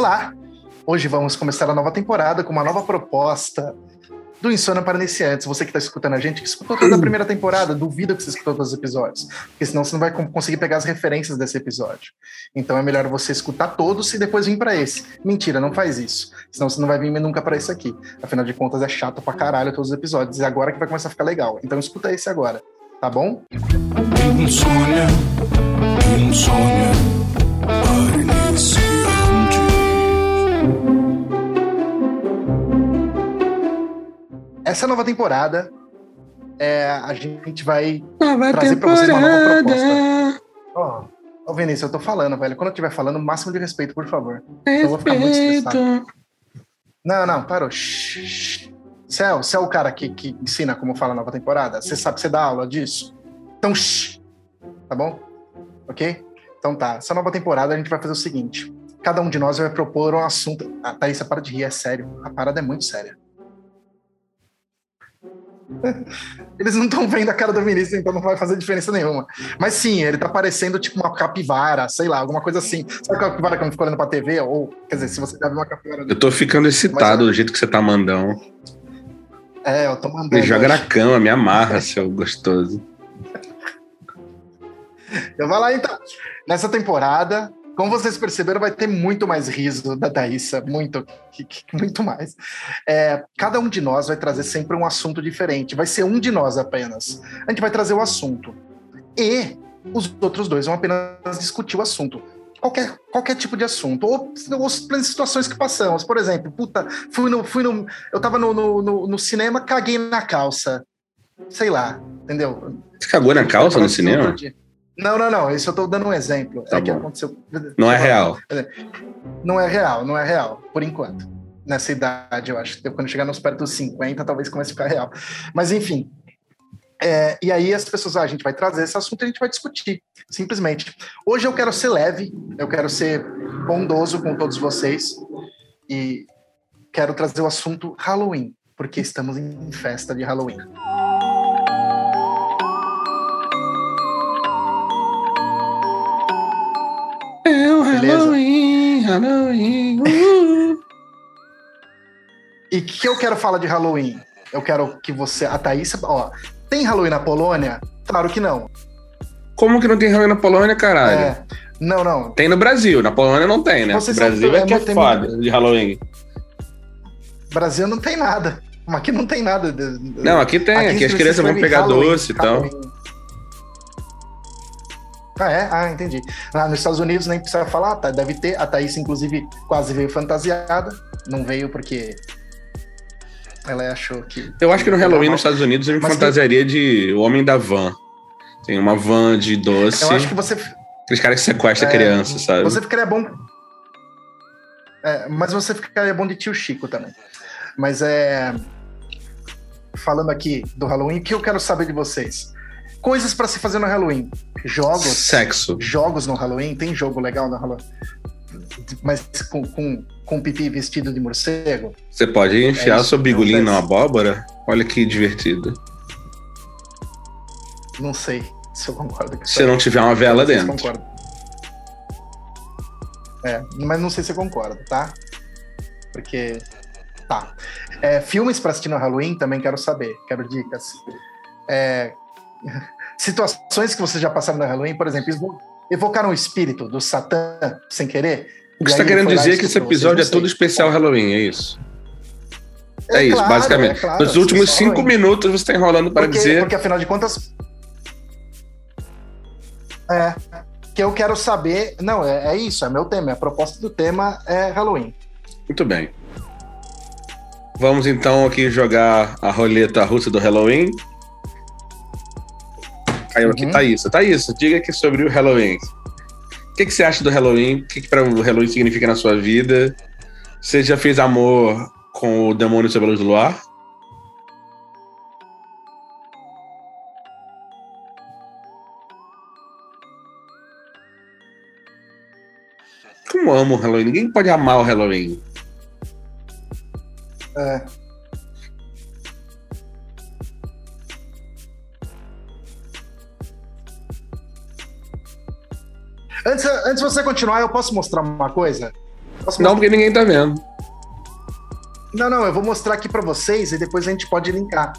Olá! Hoje vamos começar a nova temporada com uma nova proposta do Insônia para Iniciantes. Você que está escutando a gente, que escutou toda a primeira temporada, duvido que você escutou todos os episódios, porque senão você não vai conseguir pegar as referências desse episódio. Então é melhor você escutar todos e depois vir para esse. Mentira, não faz isso. Senão você não vai vir nunca para esse aqui. Afinal de contas, é chato pra caralho todos os episódios. E agora que vai começar a ficar legal. Então escuta esse agora, tá bom? Insônia, insônia para iniciante. Essa nova temporada, é, a gente vai Nova trazer pra vocês uma nova proposta. Ó, ô Vinícius, eu tô falando, velho. Quando eu estiver falando, máximo de respeito, por favor. Eu vou ficar muito estressado. Respeito. Não, não, parou. Você é, você é o cara que, que ensina como fala a nova temporada? Você sabe, você dá aula disso? Então, shh, tá bom? Ok? Então tá. Essa nova temporada a gente vai fazer o seguinte. Cada um de nós vai propor um assunto. Ah, Thaís, para de rir, é sério. A parada é muito séria. Eles não estão vendo a cara do Vinícius, então não vai fazer diferença nenhuma. Mas sim, ele tá parecendo tipo uma capivara, sei lá, alguma coisa assim. Sabe aquela capivara que eu fico olhando pra TV? Ou, quer dizer, se você já viu uma capivara. Eu tô ficando excitado do jeito que você tá mandando. É, eu tô mandando. Me joga na cama, me amarra, seu gostoso. Eu vou lá então. Nessa temporada, como vocês perceberam, vai ter muito mais riso da Thaísa, muito, muito mais. É, cada um de nós vai trazer sempre um assunto diferente. Vai ser um de nós apenas. A gente vai trazer o assunto. E os outros dois vão apenas discutir o assunto. Qualquer, qualquer tipo de assunto. Ou, ou as situações que passamos. Por exemplo, puta, fui no. Fui no eu tava no, no, no- no cinema, caguei na calça. Sei lá, entendeu? Você cagou na calça no cinema? dia. Não, não, não. Isso eu tô dando um exemplo. Tá é que bom. aconteceu. Não é real. Não é real, não é real, por enquanto. Nessa idade, eu acho. Quando chegar nos perto dos 50, talvez comece a ficar real. Mas, enfim. É, e aí as pessoas, ah, a gente vai trazer esse assunto e a gente vai discutir, simplesmente. Hoje eu quero ser leve, eu quero ser bondoso com todos vocês e quero trazer o assunto Halloween, porque estamos em festa de Halloween. É o. Halloween, Halloween. uh. E o que eu quero falar de Halloween? Eu quero que você. A Thaís. Ó, tem Halloween na Polônia? Claro que não. Como que não tem Halloween na Polônia, caralho? É, não, não. Tem no Brasil, na Polônia não tem, né? Você O sabe Brasil é que é é muito- foda de Halloween. Brasil não tem nada. Mas Aqui não tem nada. Não, aqui tem, aqui, as se crianças vão pegar Halloween, doce e tal. Halloween. Ah, é? Ah, entendi. Ah, nos Estados Unidos nem precisa falar, tá? Deve ter. A Thaís, inclusive, quase veio fantasiada. Não veio porque ela achou que. Eu acho que no Halloween Não, nos Estados Unidos eu me Mas fantasiaria de o homem da van. Tem uma van de doce. Eu acho que você. Aqueles caras que sequestram É, criança, sabe? Você ficaria bom. É, mas você ficaria bom de tio Chico também. Mas é. Falando aqui do Halloween, o que eu quero saber de vocês? Coisas pra se fazer no Halloween. Jogos. Sexo. Jogos no Halloween. Tem jogo legal no Halloween. Mas com, com, com pipi vestido de morcego? Você pode enfiar É seu bigolinho na abóbora? Olha que divertido. Não sei se eu concordo com. Se não tiver uma vela sei se dentro. concordo. É, mas não sei se eu concordo, tá? Porque. Tá. É, filmes pra assistir no Halloween também quero saber, quero dicas. É, situações que vocês já passaram no Halloween, por exemplo, evo- evocaram o espírito do Satã sem querer. O que você tá aí querendo dizer é que esse episódio é todo especial Halloween, é isso? É, isso, claro, basicamente. é claro, Nos últimos cinco Halloween. minutos você tá enrolando para porque, dizer. porque afinal de contas. É. Que eu quero saber. Não, é, é isso, é meu tema. A proposta do tema é Halloween. Muito bem. Vamos então aqui jogar a roleta russa do Halloween. Caiu aqui, Uhum. Thaís. Thaís, diga aqui sobre o Halloween. O que, que você acha do Halloween? O que, que para o Halloween significa na sua vida? Você já fez amor com o demônio sob a luz do luar? Como amo o Halloween? Ninguém pode amar o Halloween. É. Antes, antes de você continuar, eu posso mostrar uma coisa? Posso Não, porque ninguém tá vendo. Não, não, eu vou mostrar aqui pra vocês e depois a gente pode linkar.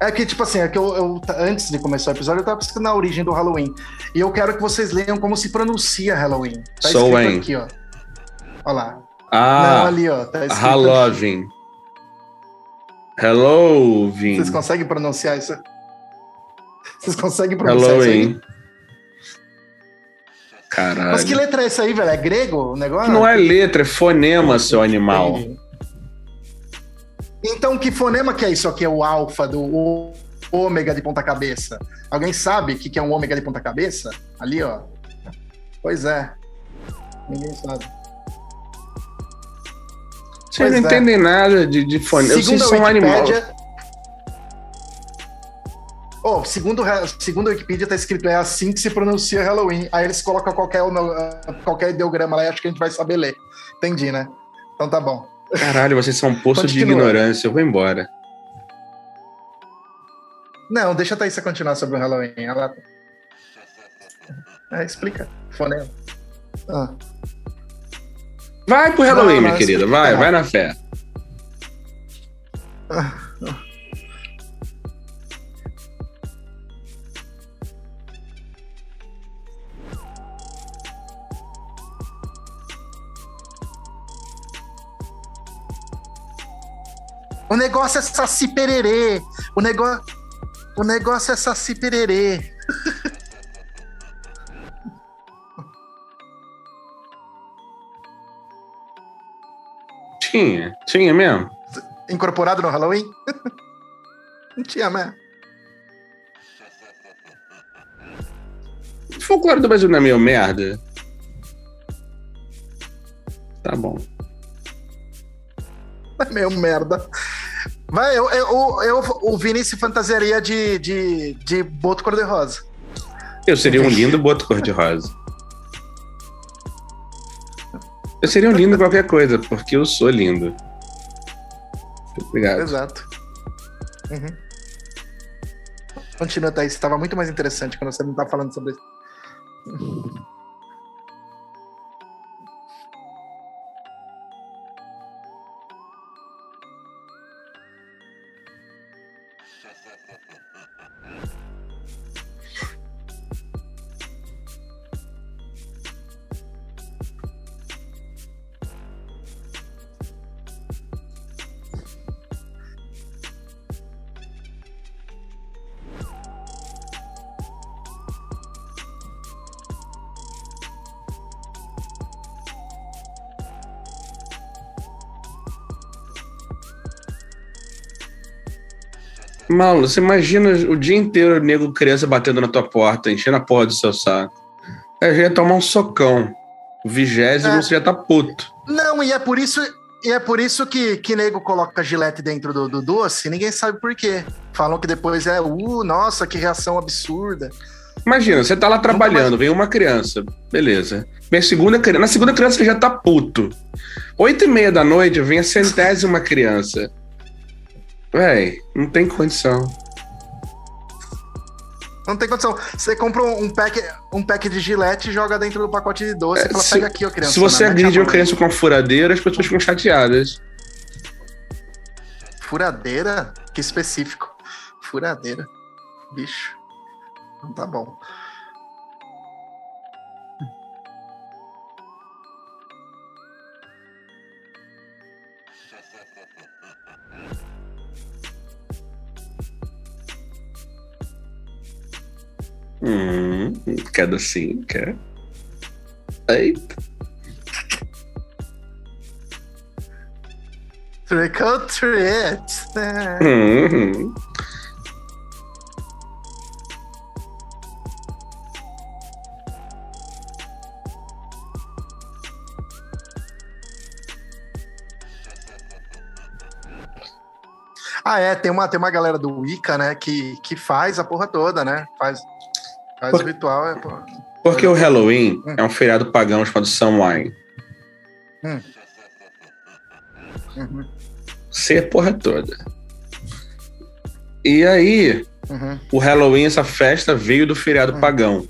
É que, tipo assim, é que eu, eu- antes de começar o episódio, eu tava pesquisando a origem do Halloween. E eu quero que vocês leiam como se pronuncia Halloween. Tá Sou escrito aqui, ó. Olha lá. Não, Ah, ali, ó. Tá escrito Halloween. Halloween. Vocês conseguem pronunciar isso? Vocês conseguem pronunciar isso aí? Halloween. Caralho. Mas que letra é essa aí, velho? É grego o negócio? Não é letra, é fonema, seu animal. Então, que fonema que é isso aqui? É o alfa do o- ômega de ponta cabeça? Alguém sabe o que que é um ômega de ponta cabeça? Ali, ó. Pois é. Ninguém sabe. Vocês não Pois é. entendem nada de, de fonema. Vocês Segundo a são um animal. Oh, segundo, a- segundo a Wikipedia, tá escrito é assim que se pronuncia Halloween. Aí eles colocam qualquer, qualquer ideograma lá e acho que a gente vai saber ler. Entendi, né? Então tá bom. Caralho, vocês são um poço de Continua. ignorância. Eu vou embora. Não, deixa a continuar sobre o Halloween. Ela. É, explica. Fonema. Ah. Vai pro Halloween, Não, minha querida. Vai, é. vai na fé. O negócio é saci pererê. O negócio. O negócio é saci pererê. Tinha, tinha mesmo. Incorporado no Halloween? Não tinha mesmo. O folclore do Brasil não é meio merda? Tá bom. Meio merda. Vai, eu, eu, eu, o Vini se fantasiaria de, de, de boto cor-de-rosa. Eu seria um lindo boto cor-de-rosa. Eu seria um lindo qualquer coisa, porque eu sou lindo. Obrigado. Exato. Uhum. Continua, Thaís. Estava muito mais interessante quando você não estava falando sobre isso. Mauro, você imagina o dia inteiro o nego criança batendo na tua porta, enchendo a porra do seu saco. Aí já ia tomar um socão. O vigésimo É. você já tá puto. Não, e é por isso, e é por isso que, que nego coloca gilete dentro do, do doce, ninguém sabe por quê. Falam que depois é, uh, nossa, que reação absurda. Imagina, você tá lá trabalhando, vem uma criança, beleza. Vem segunda criança, na segunda criança você já tá puto. Oito e meia da noite vem a centésima criança. Véi, não tem condição. Não tem condição. Você compra um pack, um pack de gilete e joga dentro do pacote de doce É, e fala, se- pega aqui, ó, criança. Se você a agride uma criança com uma furadeira, as pessoas ficam chateadas. Furadeira? Que específico. Furadeira. Bicho. Não tá bom. Hum, quer docinho, quer? Eita. Trick or treat. É. Hum, Ah, é, tem uma, tem uma galera do Wicca, né, que, que faz a porra toda, né? Faz, faz Por- ritual. É. Porque o Halloween Hum. é um feriado pagão chamado Samhain. Uhum, Ser porra toda. E aí, uhum. o Halloween, essa festa, veio do feriado Hum. pagão.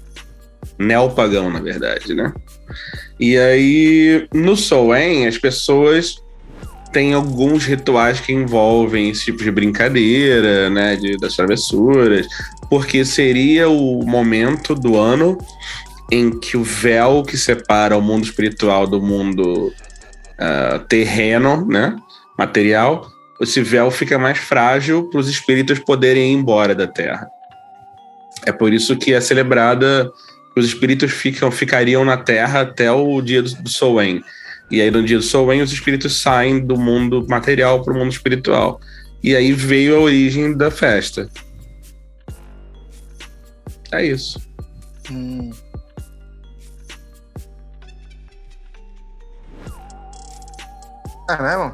Neopagão, na verdade, né? E aí, no Soen, as pessoas têm alguns rituais que envolvem esse tipo de brincadeira, né? De, das travessuras, porque seria o momento do ano em que o véu que separa o mundo espiritual do mundo uh, terreno, né? Material, esse véu fica mais frágil para os espíritos poderem ir embora da Terra. É por isso que é celebrada os espíritos ficam, ficariam na Terra até o dia do, do Soen. E aí, no dia do Soen, os espíritos saem do mundo material para o mundo espiritual. E aí veio a origem da festa. É isso. Hum. É mesmo?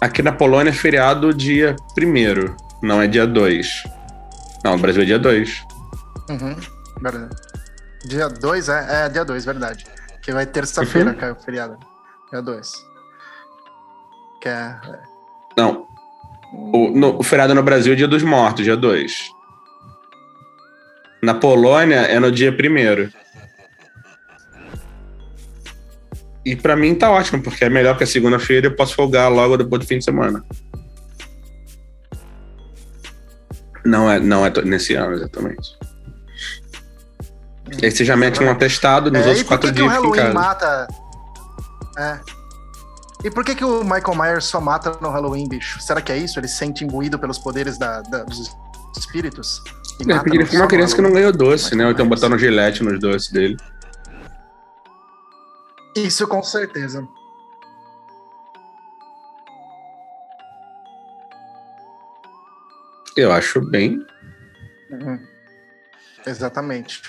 Aqui na Polônia é feriado dia 1 não é dia 2. Não, no Brasil é dia 2. Uhum, verdade. Dia 2 é, é dia 2, verdade. Que vai terça-feira, uhum. caiu o feriado. Dia 2. Que é, é. Não. O, no, o feriado no Brasil é dia dos mortos, dia 2. Na Polônia é no dia 1 E para mim tá ótimo, porque é melhor que a segunda-feira eu posso folgar logo depois do fim de semana. Não é, não é nesse ano, exatamente. E aí você já mete um atestado nos é, outros quatro dias. Por que o Halloween mata. É. E por que, que o Michael Myers só mata no Halloween, bicho? Será que é isso? Ele se sente imbuído pelos poderes da, da, dos espíritos? É, porque ele foi uma criança que não ganhou doce, né? Ou então botaram gilete nos doces dele. Isso com certeza. Eu acho bem. Uhum. Exatamente.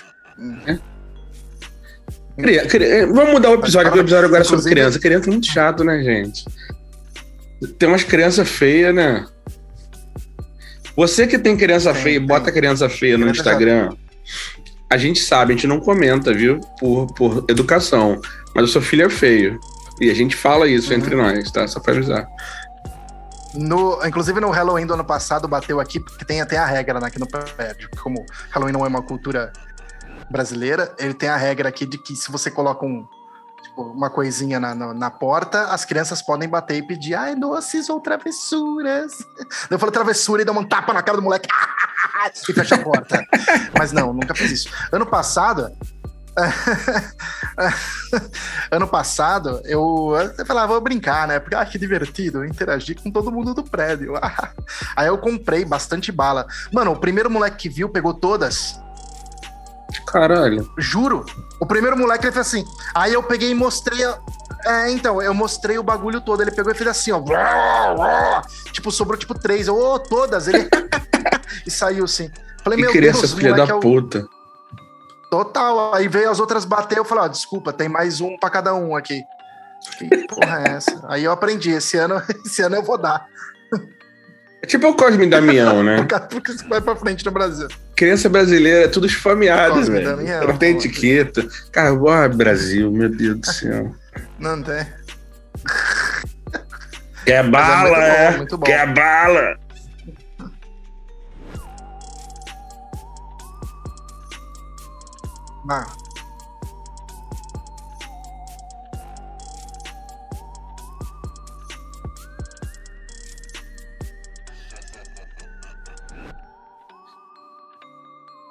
É. Cria, cria, vamos mudar o episódio, porque o episódio agora é sobre criança. Criança é muito chato, né, gente? Tem umas crianças feias, né? Você que tem criança tem, feia, tem. bota criança feia no Instagram. A gente sabe, a gente não comenta, viu? Por, por educação mas o seu filho é feio. E a gente fala isso uhum. entre nós, tá? Só pra avisar. No, inclusive no Halloween do ano passado bateu aqui, porque tem até a regra né, aqui no prédio. Como Halloween não é uma cultura brasileira, ele tem a regra aqui de que se você coloca um, tipo, uma coisinha na, na, na, porta, as crianças podem bater e pedir, ai, doces ou travessuras. Eu falo travessura e dá um tapa na cara do moleque e fecha a porta. Mas não, nunca fiz isso. Ano passado, ano passado, eu, eu falava, vou brincar, né? Porque, ah, que divertido, interagir com todo mundo do prédio. Aí eu comprei bastante bala. Mano, o primeiro moleque que viu pegou todas. Caralho. Juro. O primeiro moleque ele fez assim. Aí eu peguei e mostrei. A... É, então, eu mostrei o bagulho todo. Ele pegou e fez assim, ó. Tipo, sobrou tipo três. Ô, oh, todas. Ele. e saiu assim. Falei, e meu criança Deus, filha da é o... puta. Total. Aí veio as outras bater, eu falei, ó, desculpa, tem mais um para cada um aqui. Que porra é essa? Aí eu aprendi, esse ano, esse ano eu vou dar. É tipo o Cosme Damião, né? Porque isso vai pra frente no Brasil. Criança brasileira, é tudo esfomeado, velho. Não tem etiqueta. Cara, ó, Brasil, meu Deus do céu. Não tem. Quer é bala, é? Bom, Quer bala. Ah.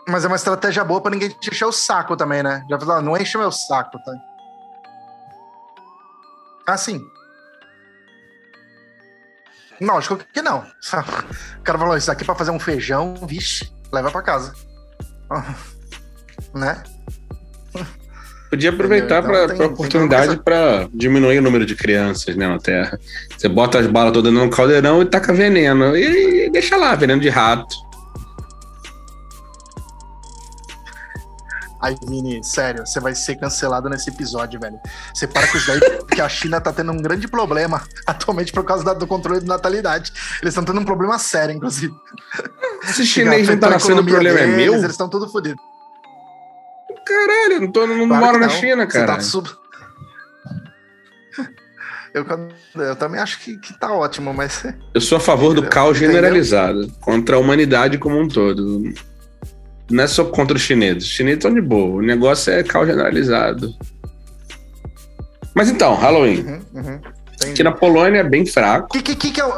Mas é uma estratégia boa para ninguém te encher o saco também, né? Já falou, não enche meu saco, tá? Ah, sim. Lógico que não. O cara falou, isso aqui para fazer um feijão, vixe, leva para casa. né? Podia aproveitar para a oportunidade para diminuir o número de crianças né, na Terra. Você bota as balas todas no caldeirão e taca veneno. E, e deixa lá, veneno de rato. Ai, Vini, sério, você vai ser cancelado nesse episódio, velho. Você para com isso daí, porque a China tá tendo um grande problema atualmente por causa do controle de natalidade. Eles estão tendo um problema sério, inclusive. Esse chinês não tá nascendo, o problema deles, é meu? Eles estão tudo fodidos. Caralho, não, tô, não claro moro na China, cara. Tá sub... eu, eu, também acho que, que tá ótimo, mas. Eu sou a favor do caos generalizado contra a humanidade como um todo. Não é só contra os chineses. Os chineses estão de boa. O negócio é caos generalizado. Mas então, Halloween. Uhum, uhum. Aqui na Polônia é bem fraco. Que, que, que, que é o.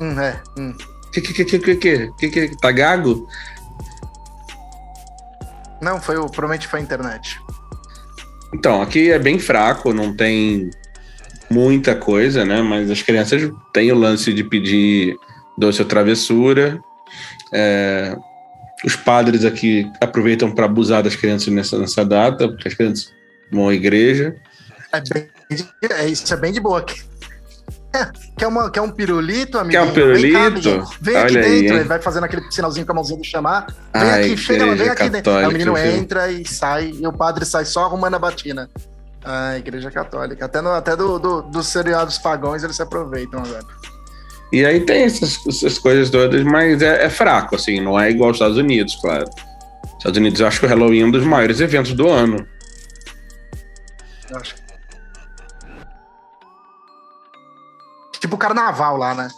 Hum, é. Hum. Que que que que que que que que tá gago? Não, foi o. Provavelmente foi a internet. Então, aqui é bem fraco, não tem muita coisa, né? Mas as crianças têm o lance de pedir doce ou travessura. É, os padres aqui aproveitam para abusar das crianças nessa, nessa data, porque as crianças vão à igreja. É bem, é, isso é bem de boa. É, quer, uma, quer um pirulito, amigo? Quer um pirulito? Vem, aqui Olha aí, dentro. hein? ele vai fazendo aquele sinalzinho com a mãozinha de chamar. Vem Ai, aqui, chega vem aqui dentro. Aí o menino entra e sai, e o padre sai só arrumando a batina. Ah, igreja católica. Até, no, até do, do- dos seriados pagões eles se aproveitam agora. E aí tem essas, essas coisas todas, mas é, é fraco, assim, não é igual aos Estados Unidos, claro. Estados Unidos eu acho que o Halloween é um dos maiores eventos do ano. Acho. Tipo carnaval lá, né?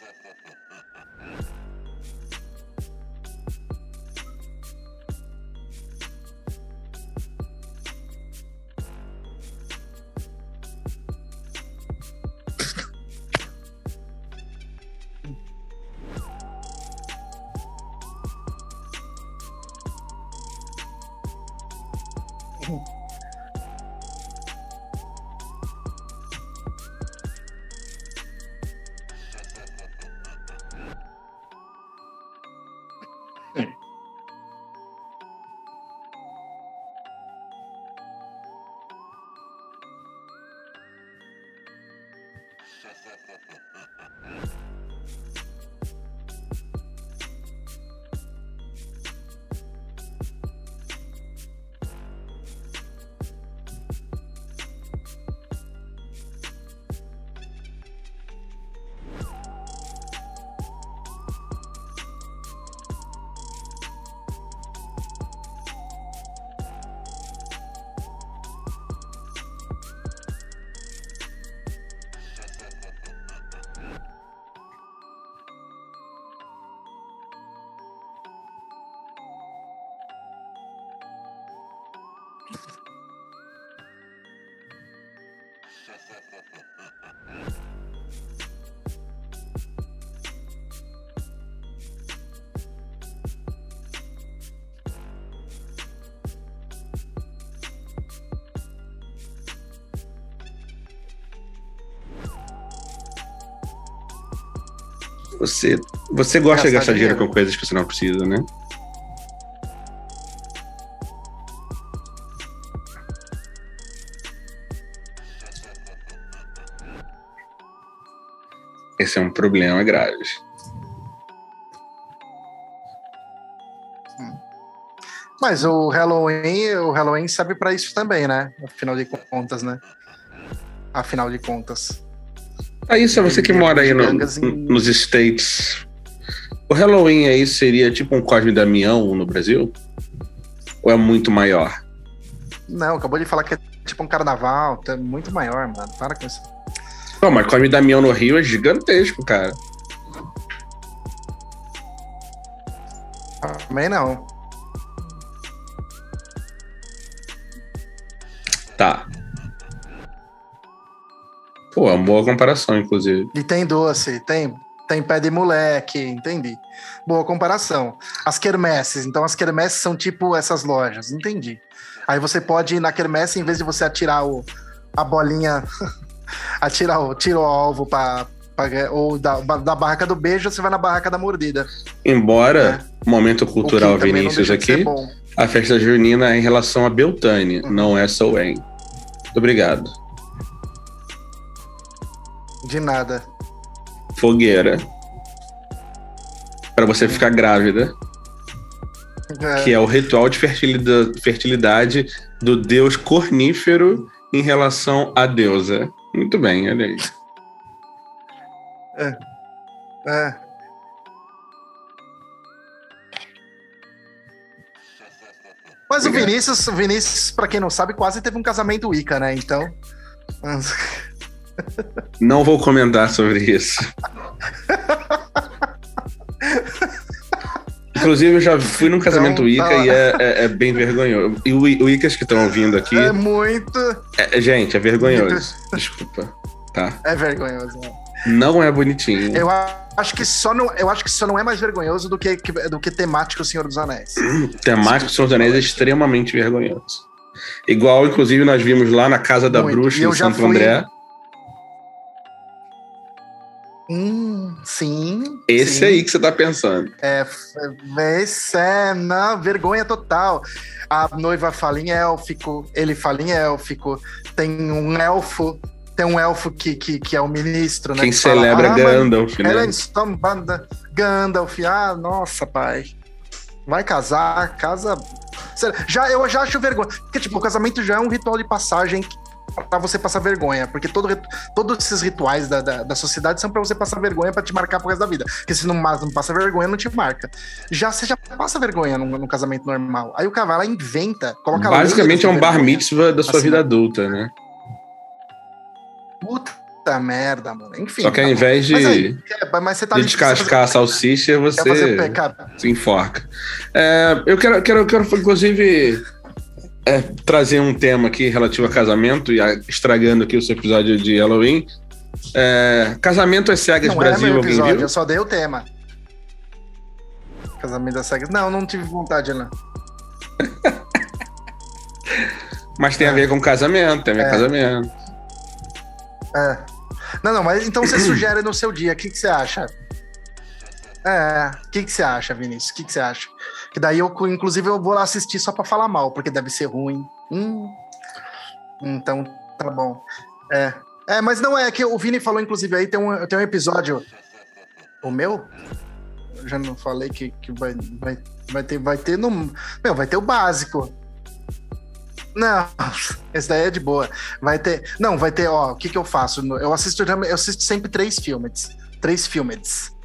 Ha ha ha ha ha! Yeah. Você, você gosta de Gastar gastar dinheiro dinheiro. com coisas que você não precisa, né? Esse é um problema grave. Mas o Halloween, o Halloween serve pra isso também, né? Afinal de contas, né? Afinal de contas. Ah, isso é você que mora aí no- nos States. O Halloween aí seria tipo um Cosme Damião no Brasil? Ou é muito maior? Não, acabou de falar que é tipo um carnaval, tá muito maior, mano. Para com isso. Não, mas Cosme Damião no Rio é gigantesco, cara. Também não. Tá. Pô, é uma boa comparação, inclusive. E tem doce, tem, tem pé de moleque, entendi. Boa comparação. As quermesses, então as quermesses são tipo essas lojas, entendi. Aí você pode ir na quermesse, em vez de você atirar o, a bolinha Atira o, tira o alvo pra, pra- ou da, da barraca do beijo, você vai na barraca da mordida. Embora, momento O que cultural Vinícius aqui, a festa junina é em relação a Beltane, não é Soen. Muito obrigado. De nada. Fogueira. Pra você ficar grávida, É, que é o ritual de fertilida- fertilidade do deus cornífero em relação à deusa. Muito bem, olha aí. é. Mas o. Vinícius, o Vinícius, pra quem não sabe, quase teve um casamento Wicca, né? Então. Não vou comentar sobre isso. Inclusive, eu já fui num casamento Então, Wicca tá. e é, é- é bem vergonhoso. E o o Wiccas que estão ouvindo aqui, É muito. é- gente, é vergonhoso. Desculpa. Tá. É vergonhoso. né? Não é bonitinho. Eu acho que só não, eu acho que só não é mais vergonhoso do que, do que temático Senhor dos Anéis. Temático Senhor dos Anéis é extremamente vergonhoso. Igual, inclusive, nós vimos lá na Casa da Muito. Bruxa em Santo fui- André. Hum, sim. Esse sim. aí que você tá pensando. É, é, esse é, não, vergonha total. A noiva fala em élfico, ele fala em élfico, tem um elfo, tem um elfo que, que, que é o ministro, né? Quem que fala, celebra "Ah, mas Gandalf, né? Stombanda, Gandalf, ah, nossa, pai. Vai casar, casa. Já, eu já acho vergonha. Porque, tipo, o casamento já é um ritual de passagem pra você passar vergonha. Porque todo, todos esses rituais da, da, da sociedade são pra você passar vergonha pra te marcar pro resto da vida. Porque se não, não passa vergonha, não te marca. Já você já passa vergonha num, num casamento normal. Aí o e inventa, coloca Basicamente é um bar vergonha. mitzvah da sua Assim, vida né? adulta, né? Puta merda, mano. Enfim. Só que ao tá invés de, Mas, aí, é, mas você tá de ali- descascar a salsicha, você se enforca. É, eu quero, quero, quero inclusive, é, trazer um tema aqui relativo a casamento, e a- estragando aqui o seu episódio de Halloween. É, casamento às cegas Não é Brasil, alguém episódio, viu? eu só dei o tema. Casamento das cegas. Não, não tive vontade, não. Mas tem a ver com casamento, tem a ver com É. casamento. É. Não, não, mas então você sugere no seu dia, o que, que você acha? É, o que, que você acha, Vinícius? O que, que você acha? Que daí eu, inclusive, eu vou lá assistir só pra falar mal, porque deve ser ruim. Hum. Então, tá bom. É. É, mas não é que o Vini falou, inclusive, aí tem um, tem um episódio. O meu? Eu já não falei que, que vai, vai, vai ter, vai ter no. Meu, vai ter o básico. Não, esse daí é de boa. Vai ter. Não, vai ter, ó, o que, que eu faço? Eu assisto, eu assisto sempre três filmes. Três filmes.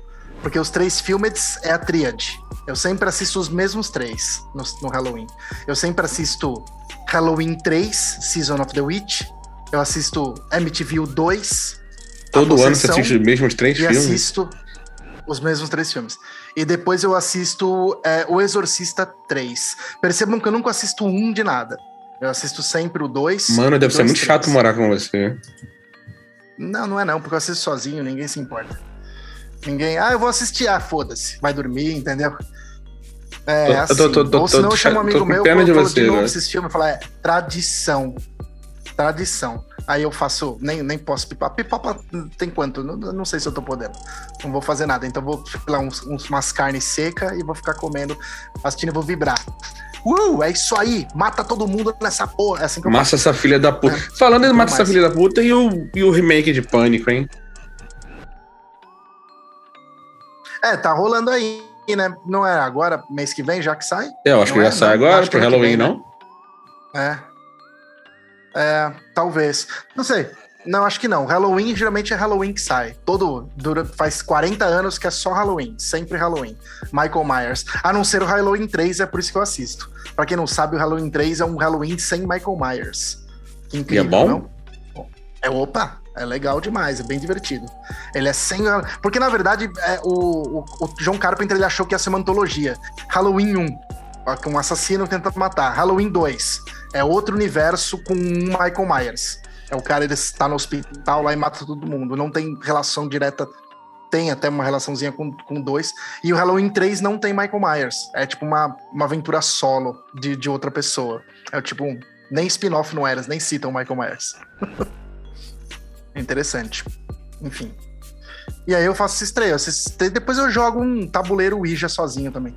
Porque os três filmes é a tríade. Eu sempre assisto os mesmos três no, no Halloween. Eu sempre assisto Halloween 3, Season of the Witch. Eu assisto MTV 2. A Todo ano você assiste os mesmos três filmes? assisto os mesmos três filmes. E depois eu assisto é, O Exorcista 3. Percebam que eu nunca assisto um de nada. Eu assisto sempre o 2. Mano, deve ser muito chato morar com você. Não, não é não, porque eu assisto sozinho, ninguém se importa. Ninguém, ah, eu vou assistir, ah, foda-se, vai dormir, entendeu? É, Tô- assim. tô- tô- tô- Ou senão eu chamo um amigo meu, pena falo, de falo você, de novo né? esses filmes, fala, é tradição. Tradição. Aí eu faço, nem, nem posso pipoca. Pipoca tem quanto? Não, não sei se eu tô podendo. Não vou fazer nada. Então vou lá uns, umas carnes secas e vou ficar comendo, assistindo e vou vibrar. Uh, é isso aí! Mata todo mundo nessa porra. É assim que eu Massa essa filha da puta. Falando em Mata essa mais. filha da puta e o, e o remake de Pânico, hein? É, tá rolando aí, né? Não é agora, mês que vem, já que sai? Eu acho Não que é? já sai Não, agora acho que pro que Halloween, vem, né? não? É. É, talvez. Não sei. Não, acho que não. Halloween geralmente é Halloween que sai. Todo. Dura, faz 40 anos que é só Halloween. Sempre Halloween. Michael Myers. A não ser o Halloween 3, é por isso que eu assisto. Pra quem não sabe, o Halloween 3 é um Halloween sem Michael Myers. Que incrível, E é bom? não? É opa, é legal demais, é bem divertido. Ele é sem. Porque na verdade é, o, o, o John Carpenter ele achou que ia ser uma antologia. Halloween 1, ó, que um assassino tenta matar. Halloween 2 é outro universo com Michael Myers. É o cara ele está no hospital lá e mata todo mundo. Não tem relação direta. Tem até uma relaçãozinha com, com dois. E o Halloween 3 não tem Michael Myers. É tipo uma, uma aventura solo de, de outra pessoa. É tipo. um- Nem spin-off não era, nem citam Michael Myers. É interessante. Enfim. E aí eu faço. Essa estreia- Depois eu jogo um tabuleiro Ouija sozinho também.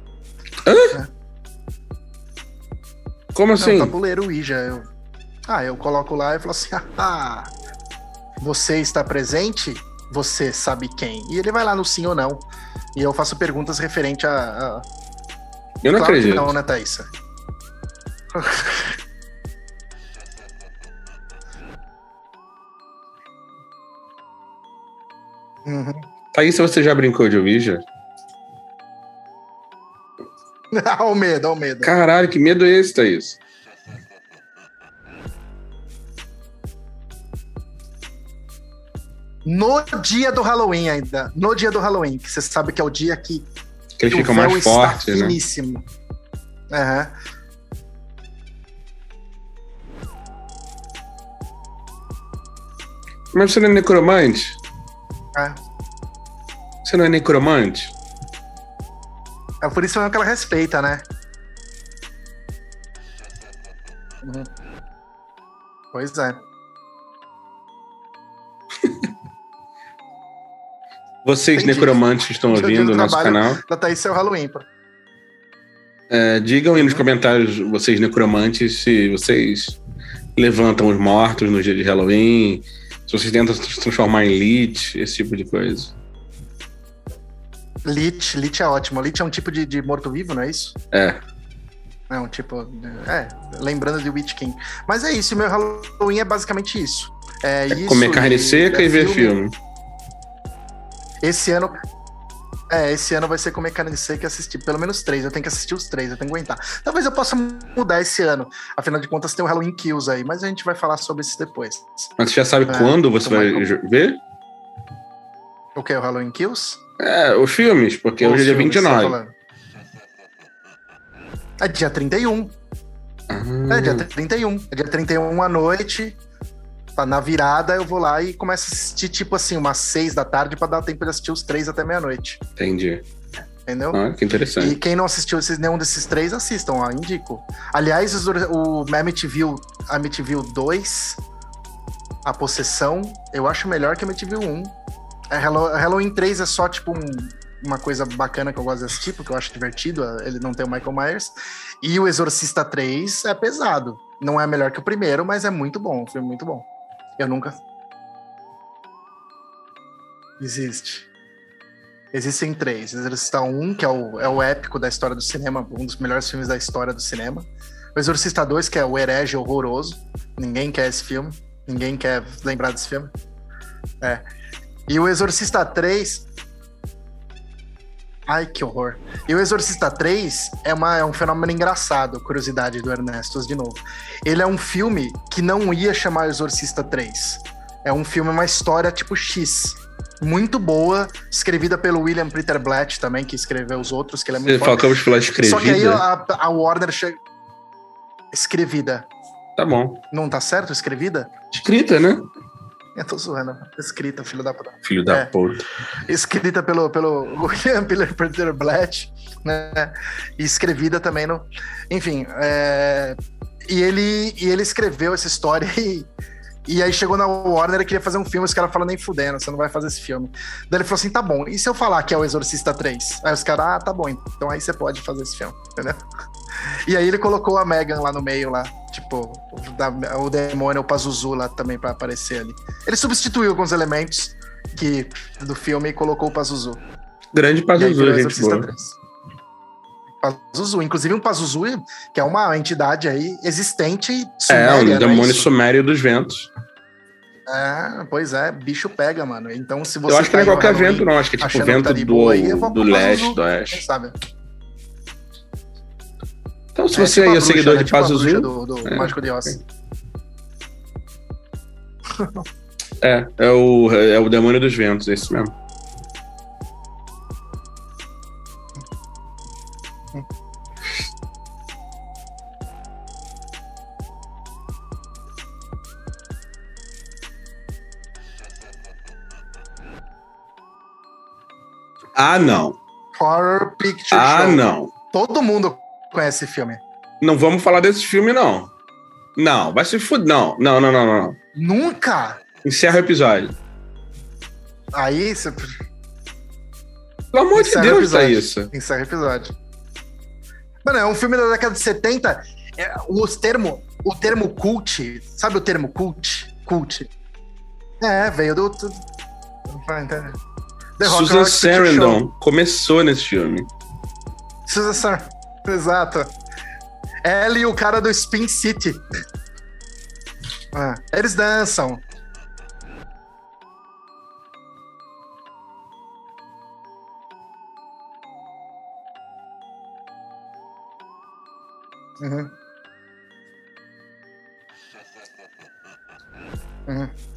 Como Não, assim? tabuleiro Ouija. Eu... Ah, eu coloco lá e falo assim: ah, você está presente? Você sabe quem? E ele vai lá no sim ou não. E eu faço perguntas referente a. a... Eu não claro acredito. que não, né, Thaísa? Thaís, você já brincou de Ouija? Olha o medo, olha o medo. Caralho, que medo é esse, Thaís? No dia do Halloween ainda. No dia do Halloween, que você sabe que é o dia que, Que o véu mais está fortes, né? finíssimo. Aham. Mas você não é necromante? É. Você não é necromante? É por isso mesmo que ela respeita, né? Uhum. Pois é. Vocês Entendi. necromantes que estão dia ouvindo do o nosso canal, Da Thaís é o Halloween, pô. é, digam aí nos Uhum. comentários, vocês necromantes, se vocês levantam os mortos no dia de Halloween, se vocês tentam se transformar em Lich, esse tipo de coisa. Lich, Lich é ótimo. Lich é um tipo de, de morto-vivo, não é isso? É. É um tipo. É, lembrando de Witch King. Mas é isso, meu Halloween é basicamente isso. É, isso Comer carne seca e ver filme. Esse ano. É, esse ano vai ser comer carne seca e assistir pelo menos três. Eu tenho que assistir os três, eu tenho que aguentar. Talvez eu possa mudar esse ano. Afinal de contas, tem o Halloween Kills aí, mas a gente vai falar sobre isso depois. Mas você já sabe É, quando você então vai ver? O que? O Halloween Kills? É, os filmes, porque hoje é os dia filmes, você tá 29. falando? É dia 31. Ah, É dia 31. É dia 31 à noite. Tá na virada, eu vou lá e começo a assistir, tipo assim, umas 6 da tarde pra dar tempo de assistir os três até meia-noite. entendi. Entendeu? Ah, que interessante. E quem não assistiu esses, nenhum desses três, assistam, ó, indico. Aliás, os- o Amityville, Amityville 2, A Possessão, eu acho melhor que Amityville 1. É, Hallow- Halloween 3 é só, tipo, um- uma coisa bacana que eu gosto de assistir, porque eu acho divertido, ele não tem o Michael Myers. E o Exorcista 3 é pesado. Não é melhor que o primeiro, mas é muito bom, um filme muito bom. Eu nunca... Existe. Existem três. Exorcista 1, que é o, é o épico da história do cinema, um dos melhores filmes da história do cinema. O Exorcista 2, que é o herege horroroso. Ninguém quer esse filme. Ninguém quer lembrar desse filme. É. E o Exorcista 3. Ai, que horror. E o Exorcista 3 é, uma, é um fenômeno engraçado, curiosidade do Ernestos de novo. Ele é um filme que não ia chamar Exorcista 3. É um filme, uma história tipo X. Muito boa, escrevida pelo William Peter Blatt também, que escreveu os outros, que ele é muito Você fala que falar Só que aí a, a Warner chega. Escrevida. Tá bom. Não tá certo? Escrevida? Escrita, né? Eu tô zoando. Escrita, filho da puta. Filho da É. puta. Escrita pelo, pelo William Peter Blatt, né? E escrevida também no. Enfim, é, e, ele, e ele escreveu essa história e. E aí chegou na Warner e queria fazer um filme, os caras falaram nem fudendo, você não vai fazer esse filme. Daí ele falou assim: tá bom, e se eu falar que é o Exorcista 3? Aí os caras, ah, tá bom, então aí você pode fazer esse filme, entendeu? E aí ele colocou a Megan lá no meio, lá, tipo, o, da- o demônio, o Pazuzu lá também pra aparecer ali. Ele substituiu alguns elementos que, do filme e colocou o Pazuzu. Grande aí Pazuzu, virou gente boa. 3. Pazuzu, inclusive um Pazuzu, que é uma entidade aí existente e É, suméria, um é demônio sumério dos ventos. É, pois é, bicho pega, mano. Então, se você. eu acho que não é tá aí qualquer vento, não. Acho que é tipo vento tá de do, aí, do leste, do oeste. sabe? Então, se É, você tipo a aí é seguidor né? de Tipo Pazuzu, do, do É. Mágico de Oz. é, é o, é o demônio dos ventos, é isso mesmo. Ah, não. Horror Picture Ah, Show. não. Todo mundo conhece esse filme. Não vamos falar desse filme, não. Não, vai se fuder. Não, não, não, não, não. Nunca? Encerra o episódio. Aí você Pelo amor de Encerra o Deus, episódio. Thaísa. encerra o episódio. Mano, é um filme da década de 70. É, os termo, o termo cult, sabe o termo cult? Cult. É, veio do. entender. The Rock Susan. Sarandon começou nesse filme. Susan Sarandon. Exato. Ela e o cara do Spin City. Ah, eles dançam. Uhum. Uhum.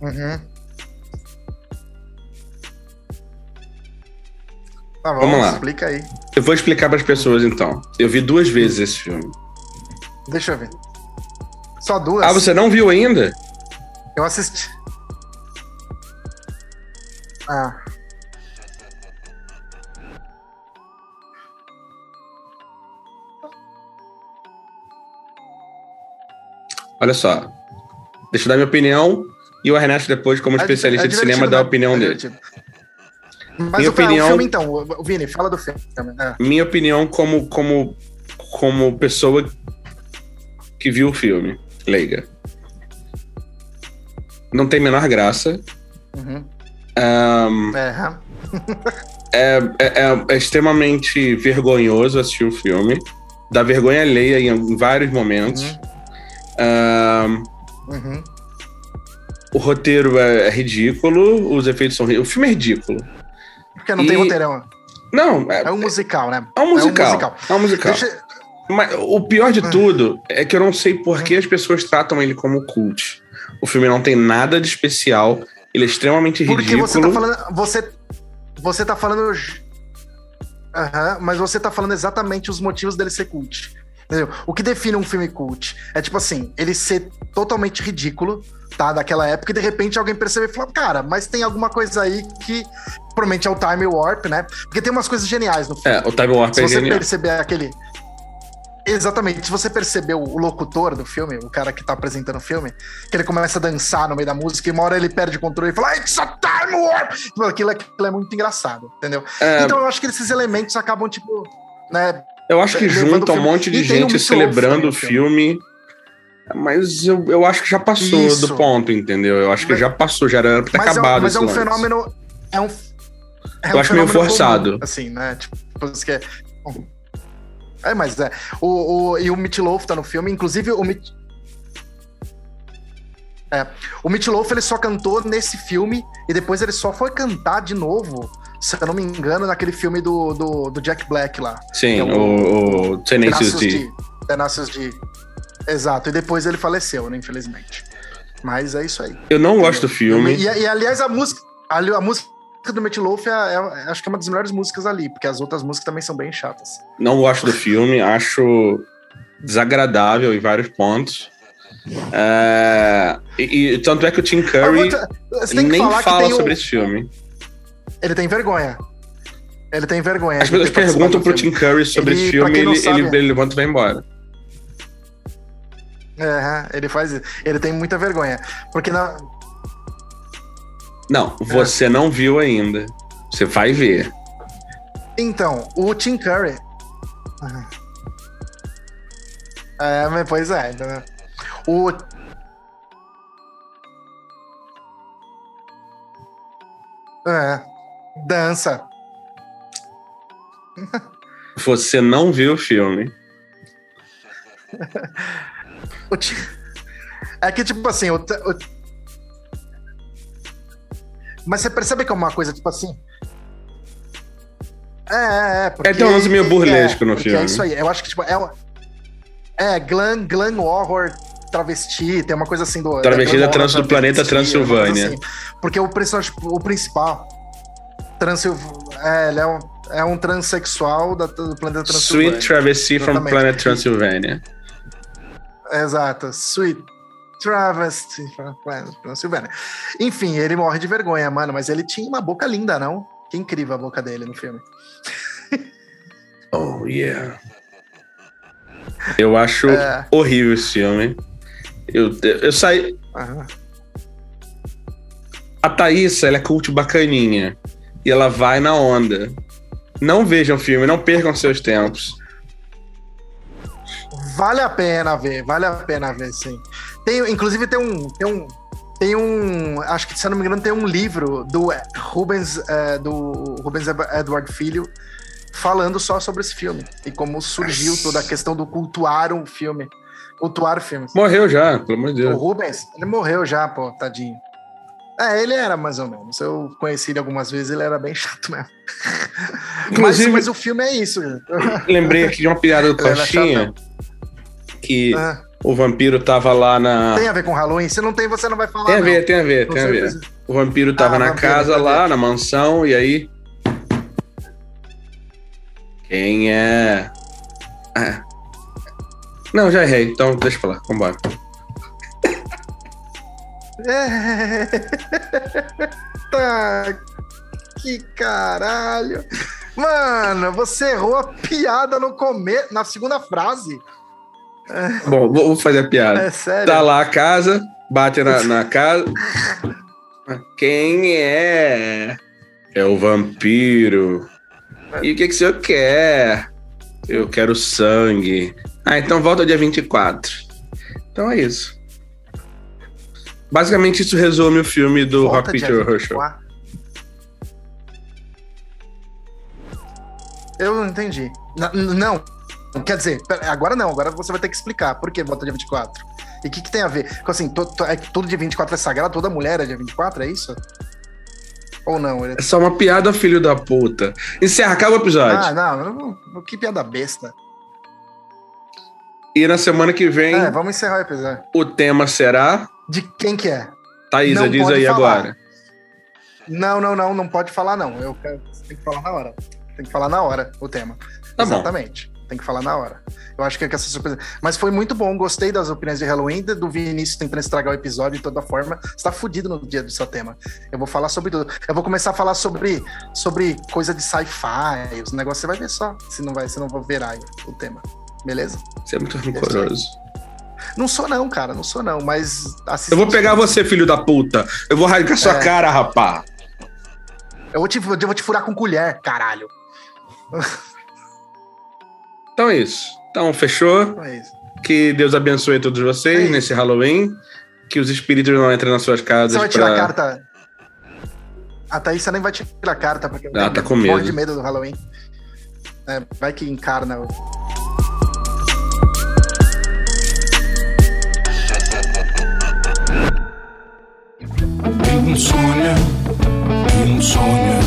Uhum. Tá bom, Vamos lá. explica aí. Eu vou explicar para as pessoas então. Eu vi duas vezes esse filme. Deixa eu ver. Só duas? Ah, você não viu ainda? Eu assisti. Ah. Olha só. Deixa eu dar minha opinião e o Ernesto depois, como É especialista é de cinema, dá a né? opinião É dele. Mas Minha o, opinião- o filme, então, o- Vini, fala do filme. É. Minha opinião como, como, como pessoa que viu o filme, leiga. Não tem a menor graça. Uhum. Ahn, É, é, é- é- extremamente vergonhoso assistir o filme. Dá vergonha alheia em, em vários momentos. Uhum. Ahn, Uhum. O roteiro é, é ridículo, os efeitos são. ri- O filme é ridículo. Porque não E- tem roteirão. Não, é, É um musical, né? é um musical. É um musical. É um musical. Deixa- Mas o pior de Ah. tudo é que eu não sei por que as pessoas tratam ele como cult. O filme não tem nada de especial, ele é extremamente Porque ridículo. você tá falando. Você, você tá falando. Aham, mas você tá falando exatamente os motivos dele ser cult. Entendeu? O que define um filme cult é tipo assim, ele ser totalmente ridículo, tá? Daquela época, e de repente alguém perceber e falar, cara, mas tem alguma coisa aí que provavelmente é o Time Warp, né? Porque tem umas coisas geniais no filme. É, o Time Warp Se é você genial. perceber aquele. Exatamente, se você percebeu o locutor do filme, o cara que tá apresentando o filme, que ele começa a dançar no meio da música e uma hora ele perde o controle e fala, It's a time warp! Tipo, Aquilo, aquilo é muito engraçado, entendeu? É, Então eu acho que esses elementos acabam, tipo, né? eu acho que junta um filme. monte de gente celebrando o no filme. Mas eu, eu acho que já passou Isso. do ponto, entendeu? Eu acho que Mas- já passou, já era pra ter é, acabado um- mas é um lance. fenômeno. É um. É Eu acho meio forçado. comum, assim, né? Tipo, que é. É, mas é. O, o, e o Meat Loaf tá no filme, inclusive o Meat. É. O Meat Loaf ele só cantou nesse filme e depois ele só foi cantar de novo, se eu não me engano, naquele filme do, do, do Jack Black lá. Sim, É o, o Tenacious Tenacious. D. Tenacious D. Exato, e depois ele faleceu, né, infelizmente. Mas é isso aí. Eu não gosto do filme. E, e, aliás, a música, a, a música do Meat Loaf é, é- acho que é uma das melhores músicas ali, porque as outras músicas também são bem chatas. Não gosto do filme, acho desagradável em vários pontos. É, e, e tanto é que o Tim Curry nem fala sobre esse filme. Ele tem vergonha. Ele tem vergonha. As pessoas perguntam pro. Tim Curry sobre Ele, esse filme, ele, sabe, ele, ele levanta e vai embora. É, ele faz. Ele tem muita vergonha. Porque na. Não, É. você não viu ainda. Você vai ver. Então, o Tim Curry. É, mas pois é. O. É. Dança. Você não viu o filme. É que, tipo assim, o... Mas você percebe que é uma coisa, tipo assim. É, é, é. Porque, É, tem um lance meio burlesco no porque filme. É isso aí. Eu acho que, tipo, é. uma- É, glam, glam horror travesti, tem uma coisa assim do. Travesti é, da glam trans- do planeta travesti, Transilvânia. assim. Porque o personagem, o principal. Transil... É, ele é um, é um transexual da, do planeta Transilvânia. Sweet Travesty from. Planet Transylvania. Exato, Sweet Travesty from Transylvania. Enfim, ele morre de vergonha, mano, mas ele tinha uma boca linda, não? Que incrível a boca dele no filme. Oh, yeah. Eu acho É. horrível esse filme. Eu, eu saí. Aham. A Thaísa, ela é cult bacaninha. E ela vai na onda. Não vejam o filme, não percam seus tempos. Vale a pena ver, vale a pena ver, sim. Tem, inclusive tem um, tem um, tem um, acho que se eu não me engano tem um livro do Rubens, eh, do Rubens Edward Filho falando só sobre esse filme e como surgiu toda a questão do cultuar um filme, cultuar filmes. Morreu já, pelo amor de O Deus. Rubens, ele morreu já, pô, tadinho. É, ele era mais ou menos. Eu conheci ele algumas vezes, ele era bem chato mesmo. mas, Inclusive- mas o filme é isso. Lembrei aqui de uma piada do Coxinha. Que Ah, o vampiro tava lá na. tem a ver com Halloween? Se não tem, você não vai falar. Tem a não. ver, tem a ver, Com tem a ver. O vampiro tava Ah, na vampiro, casa lá, na mansão, e aí. Quem é. Ah. Não, já errei, então deixa pra lá, vambora. Tá. Que caralho. Mano, você errou a piada no começo, na segunda frase. Bom, vou fazer a piada. É sério. Tá lá a casa, bate na, na casa. Quem é? É o vampiro. E o que, que o senhor quer? Eu quero sangue. Ah, então volta dia 24. Então é isso. Basicamente, isso resume o filme do Volta Rock Picture Horror Show. 24. Eu não entendi. N- não. Quer dizer, agora não, agora você vai ter que explicar por que volta dia 24. E o que, que tem a ver? Porque, Assim, to- to- é todo dia 24 é sagrado, toda mulher é dia 24, é isso? Ou não? Ele- É só uma piada, filho da puta. Encerra, acaba o episódio. Ah, não, não, que piada besta. E na semana que vem, É, vamos encerrar o episódio. o tema será. De quem que é? Thaisa, Não diz aí falar. agora. Não, não, não, não pode falar, não. Eu quero, você tem que falar na hora. Tem que falar na hora o tema. Tá bom. Tem que falar na hora. Eu acho que é essa surpresa. Mas foi muito bom, gostei das opiniões de Halloween, do Vinícius tentando estragar o episódio de toda forma. Você tá fudido no dia do seu tema. Eu vou falar sobre tudo. Eu vou começar a falar sobre, sobre coisa de sci-fi, os negócios, você vai ver só. Se não vai, se não vou ver aí o tema. Beleza? Você é muito rancoroso. Não sou, não, cara. Não sou, não, mas. Eu vou pegar você, filho da puta. Eu vou rasgar sua É. cara, rapá. Eu vou te, eu vou te furar com colher, caralho. Então é isso. Então, fechou. Então é isso. Que Deus abençoe todos vocês É nesse Halloween. Que os espíritos não entrem nas suas casas. Você vai tirar pra- a carta. A Thaís nem vai tirar a carta, porque Ah, tá com morre medo. de medo do Halloween. É, vai que encarna. o- Insônia, insônia.